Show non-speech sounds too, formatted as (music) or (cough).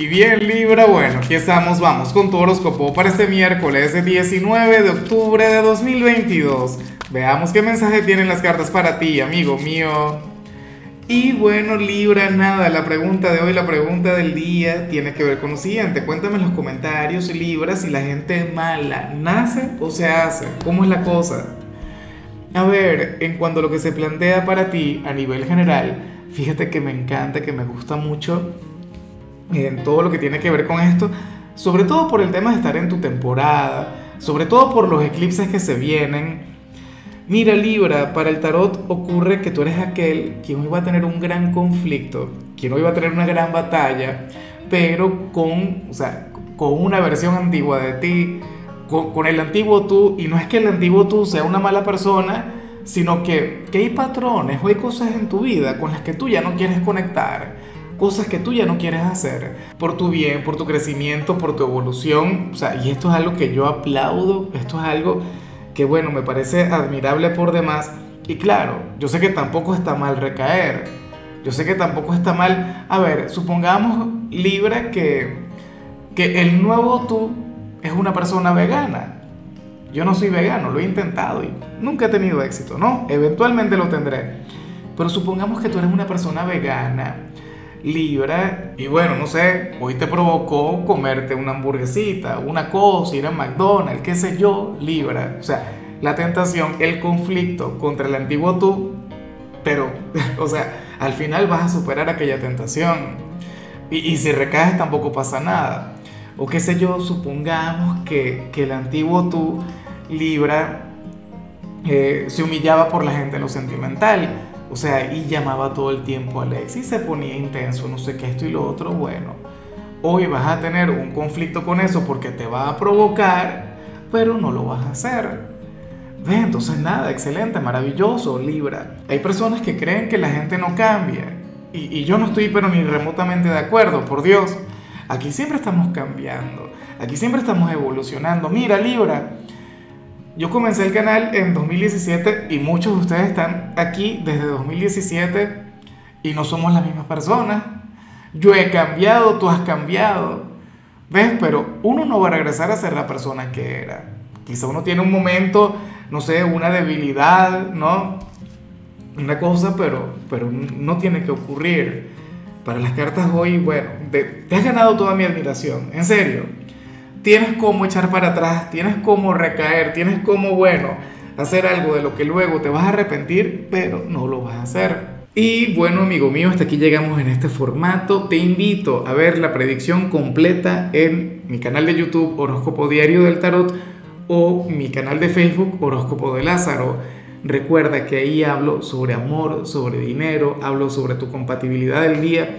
Y bien Libra, bueno, aquí estamos, vamos con tu horóscopo para este miércoles 19 de octubre de 2022. Veamos qué mensaje tienen las cartas para ti, amigo mío. Y bueno Libra, nada, la pregunta de hoy, la pregunta del día tiene que ver con lo siguiente. Cuéntame en los comentarios, Libra, si la gente mala nace o se hace. ¿Cómo es la cosa? A ver, en cuanto a lo que se plantea para ti a nivel general, fíjate que me encanta, que me gusta mucho en todo lo que tiene que ver con esto, sobre todo por el tema de estar en tu temporada, sobre todo por los eclipses que se vienen. Mira Libra, para el tarot ocurre que tú eres aquel quien hoy va a tener un gran conflicto, quien hoy va a tener una gran batalla, pero con, o sea, con una versión antigua de ti, con, el antiguo tú, y no es que el antiguo tú sea una mala persona, sino que, que hay patrones o hay cosas en tu vida con las que tú ya no quieres conectar cosas que tú ya no quieres hacer por tu bien, por tu crecimiento, por tu evolución. O sea, y esto es algo que yo aplaudo, esto es algo que, bueno, me parece admirable por demás. Y claro, yo sé que tampoco está mal recaer. Yo sé que tampoco está mal. A ver, supongamos, Libra, que, que el nuevo tú es una persona vegana. Yo no soy vegano, lo he intentado y nunca he tenido éxito, ¿no? Eventualmente lo tendré. Pero supongamos que tú eres una persona vegana Libra y bueno, no sé, hoy te provocó comerte una hamburguesita, una cosa, ir a McDonald's, qué sé yo, Libra. O sea, la tentación, el conflicto contra el antiguo tú, pero, (laughs) o sea, al final vas a superar aquella tentación. Y, y si recaes tampoco pasa nada. O qué sé yo, supongamos que, que el antiguo tú, Libra, eh, se humillaba por la gente en lo sentimental o sea, y llamaba todo el tiempo a Alex y se ponía intenso, no sé qué, esto y lo otro. Bueno, hoy vas a tener un conflicto con eso porque te va a provocar, pero no lo vas a hacer. Ve, entonces nada, excelente, maravilloso, Libra. Hay personas que creen que la gente no cambia. Y, y yo no estoy pero ni remotamente de acuerdo, por Dios. Aquí siempre estamos cambiando. Aquí siempre estamos evolucionando. Mira, Libra, yo comencé el canal en 2017 y muchos de ustedes están aquí desde 2017 y no somos las mismas personas. Yo he cambiado, tú has cambiado. ¿Ves? Pero uno no va a regresar a ser la persona que era. Quizá uno tiene un momento, no sé, una debilidad, ¿no? Una cosa, pero, pero no tiene que ocurrir. Para las cartas hoy, bueno, te has ganado toda mi admiración, en serio tienes cómo echar para atrás, tienes cómo recaer, tienes cómo, bueno, hacer algo de lo que luego te vas a arrepentir, pero no lo vas a hacer. Y bueno, amigo mío, hasta aquí llegamos en este formato. Te invito a ver la predicción completa en mi canal de YouTube Horóscopo Diario del Tarot o mi canal de Facebook Horóscopo de Lázaro. Recuerda que ahí hablo sobre amor, sobre dinero, hablo sobre tu compatibilidad del día